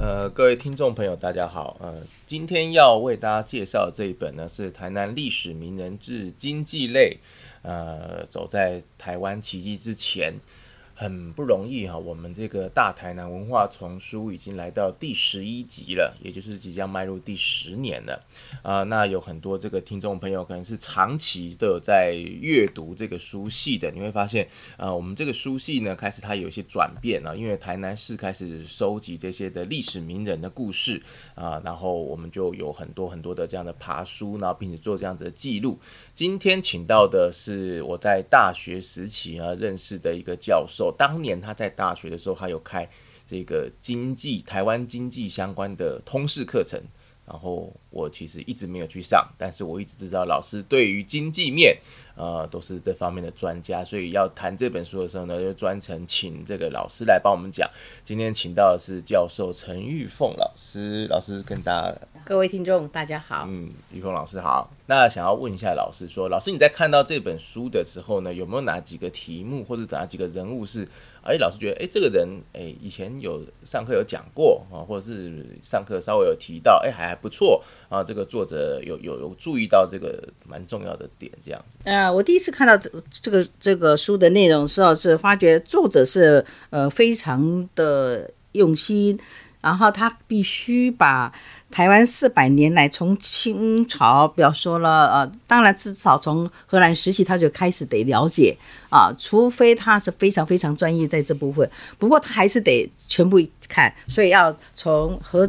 呃，各位听众朋友，大家好。呃，今天要为大家介绍这一本呢，是台南历史名人志经济类。呃，走在台湾奇迹之前。很不容易哈，我们这个大台南文化丛书已经来到第十一集了，也就是即将迈入第十年了啊。那有很多这个听众朋友可能是长期的在阅读这个书系的，你会发现，呃，我们这个书系呢开始它有一些转变啊，因为台南市开始收集这些的历史名人的故事啊，然后我们就有很多很多的这样的爬书，然后并且做这样子的记录。今天请到的是我在大学时期啊认识的一个教授。当年他在大学的时候，他有开这个经济台湾经济相关的通识课程，然后我其实一直没有去上，但是我一直知道老师对于经济面，呃，都是这方面的专家，所以要谈这本书的时候呢，就专程请这个老师来帮我们讲。今天请到的是教授陈玉凤老师，老师跟大家。各位听众，大家好。嗯，玉凤老师好。那想要问一下老师，说老师你在看到这本书的时候呢，有没有哪几个题目或者哪几个人物是，哎，老师觉得，哎，这个人，哎，以前有上课有讲过啊，或者是上课稍微有提到，哎，还还不错啊。这个作者有有有注意到这个蛮重要的点，这样子。呃，我第一次看到这这个这个书的内容时候，是发觉作者是呃非常的用心，然后他必须把。台湾四百年来，从清朝，比方说了，呃，当然至少从荷兰时期，他就开始得了解啊，除非他是非常非常专业在这部分，不过他还是得全部看，所以要从荷。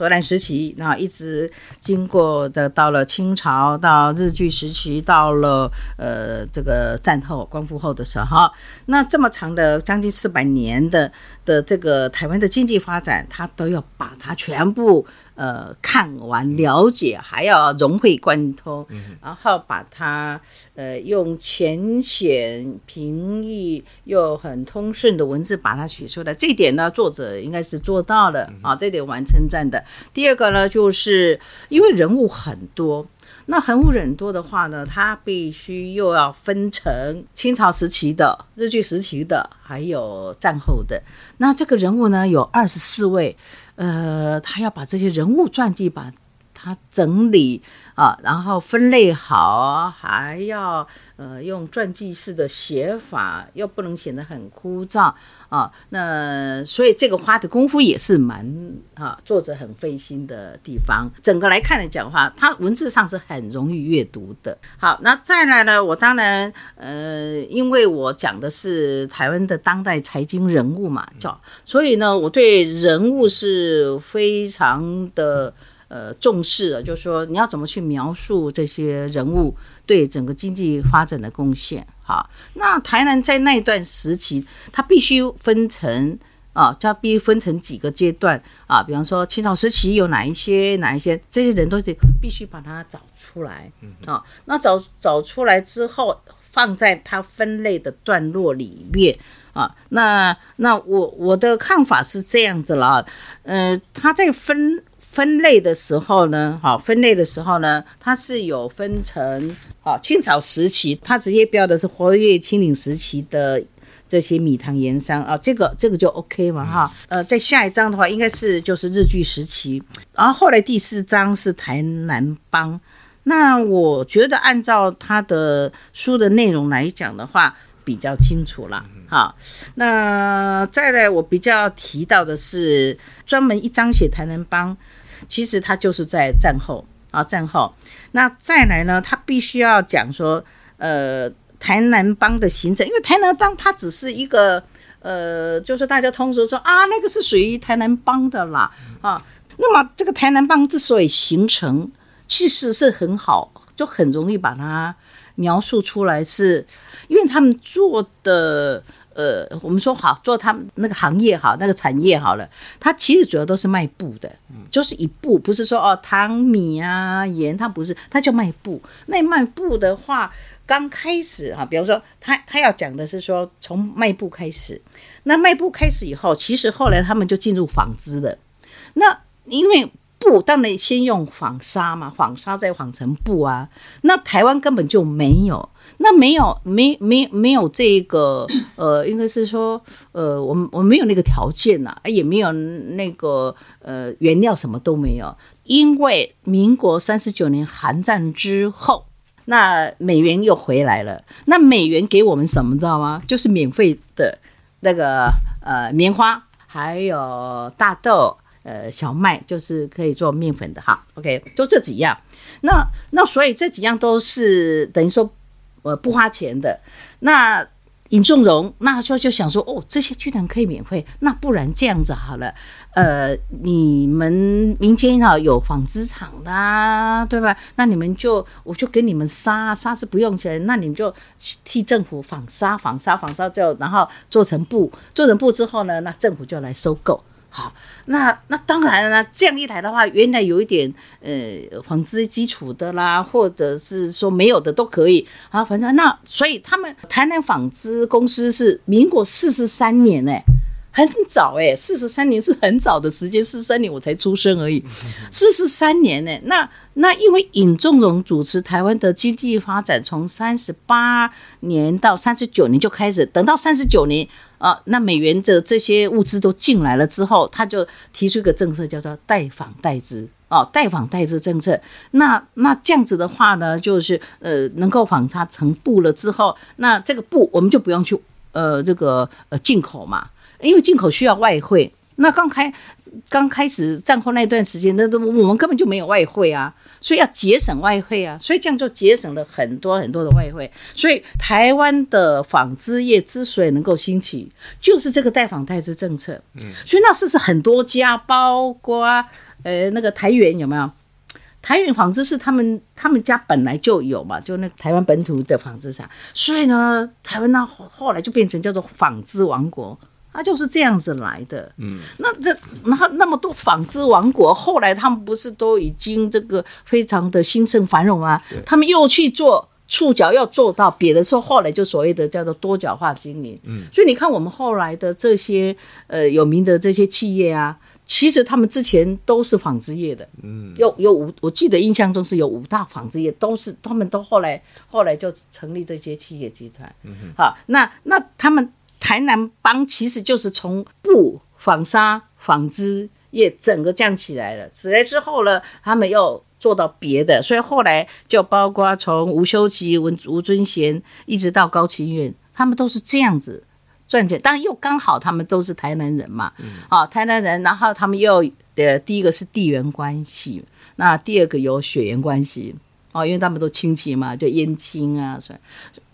荷兰时期，那一直经过的到了清朝，到日据时期，到了呃这个战后光复后的时候，那这么长的将近四百年的的这个台湾的经济发展，他都要把它全部呃看完了解，还要融会贯通，然后把它呃用浅显平易又很通顺的文字把它写出来。这点呢，作者应该是做到了啊，这点完称赞的。第二个呢，就是因为人物很多，那人物很多的话呢，他必须又要分成清朝时期的、日据时期的，还有战后的。那这个人物呢，有二十四位，呃，他要把这些人物传记把它整理。啊，然后分类好，还要呃用传记式的写法，又不能显得很枯燥啊。那所以这个花的功夫也是蛮啊，作者很费心的地方。整个来看来讲的话，它文字上是很容易阅读的。好，那再来呢，我当然呃，因为我讲的是台湾的当代财经人物嘛，叫所以呢，我对人物是非常的。呃，重视了，就是说你要怎么去描述这些人物对整个经济发展的贡献。好，那台南在那段时期，它必须分成啊，它必须分成几个阶段啊。比方说清朝时期有哪一些，哪一些这些人都得必须把它找出来啊。那找找出来之后，放在它分类的段落里面啊。那那我我的看法是这样子了，呃，它在分。分类的时候呢，好，分类的时候呢，它是有分成，好，清朝时期，它直接标的是活跃清领时期的这些米糖盐商啊，这个这个就 OK 嘛，哈，呃，在下一章的话，应该是就是日据时期，然后后来第四章是台南帮，那我觉得按照他的书的内容来讲的话，比较清楚了，好，那再来我比较提到的是专门一章写台南帮。其实他就是在战后啊，战后那再来呢，他必须要讲说，呃，台南帮的形成，因为台南帮它只是一个，呃，就是大家通俗说啊，那个是属于台南帮的啦啊。那么这个台南帮之所以形成，其实是很好，就很容易把它描述出来，是因为他们做的。呃，我们说好做他们那个行业好，那个产业好了，他其实主要都是卖布的，就是一布，不是说哦糖米啊盐，他不是，他就卖布。那卖布的话，刚开始哈，比方说他他要讲的是说从卖布开始，那卖布开始以后，其实后来他们就进入纺织了。那因为布当然先用纺纱嘛，纺纱再纺成布啊。那台湾根本就没有，那没有没没没有这个呃，应该是说呃，我们我们没有那个条件呐、也没有那个呃原料，什么都没有。因为民国三十九年韩战之后，那美元又回来了。那美元给我们什么，知道吗？就是免费的那个呃棉花，还有大豆。呃，小麦就是可以做面粉的哈，OK，就这几样。那那所以这几样都是等于说呃不花钱的。那尹仲荣那时候就想说，哦，这些居然可以免费，那不然这样子好了，呃，你们民间哈有纺织厂的、啊，对吧？那你们就我就给你们纱，纱是不用钱，那你们就替政府纺纱，纺纱，纺纱之后，然后做成布，做成布之后呢，那政府就来收购。好，那那当然了，这样一来的话，原来有一点呃纺织基础的啦，或者是说没有的都可以啊。反正那所以他们台南纺织公司是民国四十三年哎、很早哎、四十三年是很早的时间，四十三年我才出生而已，四十三年呢、那那因为尹仲荣主持台湾的经济发展，从三十八年到三十九年就开始，等到三十九年。啊，那美元的这些物资都进来了之后，他就提出一个政策，叫做代纺代织哦，代纺代织政策。那那这样子的话呢，就是呃，能够纺纱成布了之后，那这个布我们就不用去呃这个呃进口嘛，因为进口需要外汇。那刚开刚开始战后那段时间，那都我们根本就没有外汇啊，所以要节省外汇啊，所以这样就节省了很多很多的外汇。所以台湾的纺织业之所以能够兴起，就是这个代纺代织政策。嗯，所以那是是很多家，包括呃那个台源有没有？台源纺织是他们他们家本来就有嘛，就那台湾本土的纺织厂，所以呢，台湾那后后来就变成叫做纺织王国。它就是这样子来的，嗯，那这然后那么多纺织王国，后来他们不是都已经这个非常的兴盛繁荣啊？他们又去做触角，要做到别的时候，后来就所谓的叫做多角化经营，嗯，所以你看我们后来的这些呃有名的这些企业啊，其实他们之前都是纺织业的，嗯，有有五，我记得印象中是有五大纺织业，都是他们都后来后来就成立这些企业集团，嗯好，那那他们。台南帮其实就是从布、纺纱、纺织业整个降起来了，起来之后呢，他们又做到别的，所以后来就包括从吴修齐、吴吴尊贤一直到高清苑，他们都是这样子赚钱。但又刚好他们都是台南人嘛，啊，台南人，然后他们又呃，第一个是地缘关系，那第二个有血缘关系。哦，因为他们都亲戚嘛，就姻亲啊，所以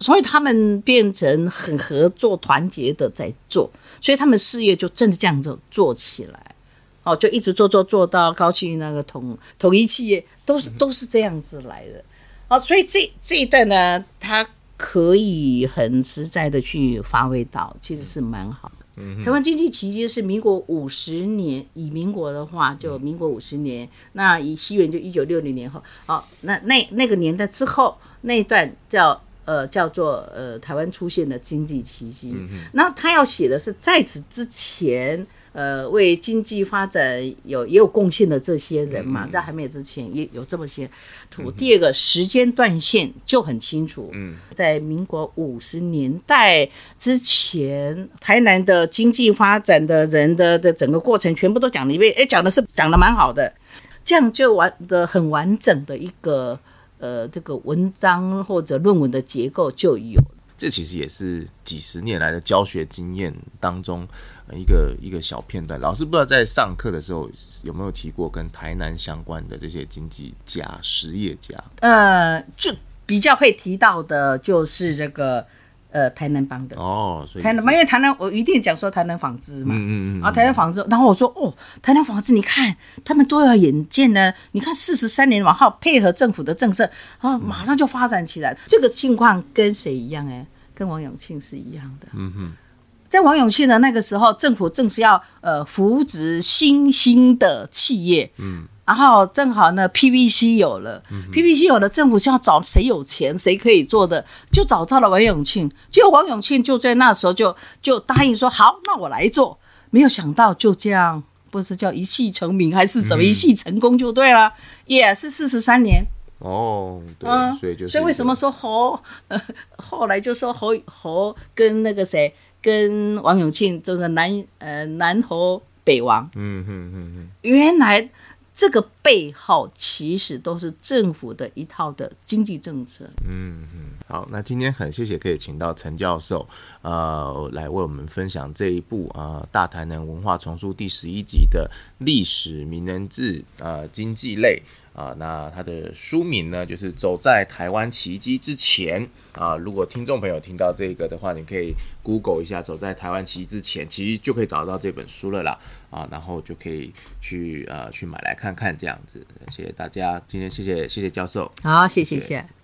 所以他们变成很合作团结的在做，所以他们事业就真的这样子做起来，哦，就一直做做做到高庆那个统统一企业，都是都是这样子来的，哦，所以这这一段呢，他可以很实在的去发挥到，其实是蛮好的。台湾经济奇迹是民国五十年，以民国的话就民国五十年，那以西元就一九六零年后，哦，那那那个年代之后那一段叫呃叫做呃台湾出现的经济奇迹，那他要写的是在此之前。呃，为经济发展有也有贡献的这些人嘛，在还没有之前也有这么些图。第二个时间断线就很清楚，嗯，在民国五十年代之前，台南的经济发展的人的的整个过程全部都讲了一遍，哎，讲的是讲的蛮好的，这样就完的很完整的一个呃这个文章或者论文的结构就有了。这其实也是几十年来的教学经验当中一个一个小片段。老师不知道在上课的时候有没有提过跟台南相关的这些经济家、实业家？呃，就比较会提到的就是这个呃台南帮的。哦，所以台南帮，因为台南我一定讲说台南纺织嘛，嗯嗯嗯啊，台南纺织，然后我说哦，台南纺织，你看他们多有眼见呢，你看四十三年往后配合政府的政策，啊，马上就发展起来。这个情况跟谁一样？哎，跟王永庆是一样的。嗯哼，在王永庆的那个时候，政府正是要呃扶植新兴的企业。嗯。然后正好呢，PVC 有了、p v c 有了，政府是要找谁有钱，谁可以做的，就找到了王永庆。结果王永庆就在那时候就就答应说好，那我来做。没有想到就这样不是叫一戏成名，还是怎么一戏成功就对了，也是四十三年。哦，对，嗯，所以就是所以为什么说侯，呃，后来就说侯侯跟那个谁，跟王永庆就是南呃南侯北王，嗯哼哼哼，原来这个背后其实都是政府的一套的经济政策。嗯嗯。好，那今天很谢谢可以请到陈教授，呃，来为我们分享这一部啊、大台南文化丛书》第十一集的历史名人志呃经济类啊、那它的书名呢就是《走在台湾奇迹之前》啊、如果听众朋友听到这个的话，你可以 Google 一下《走在台湾奇迹之前》，其实就可以找到这本书了啦。啊、然后就可以去呃去买来看看这样。子。谢谢大家，今天谢谢谢谢教授。好，谢谢谢谢谢。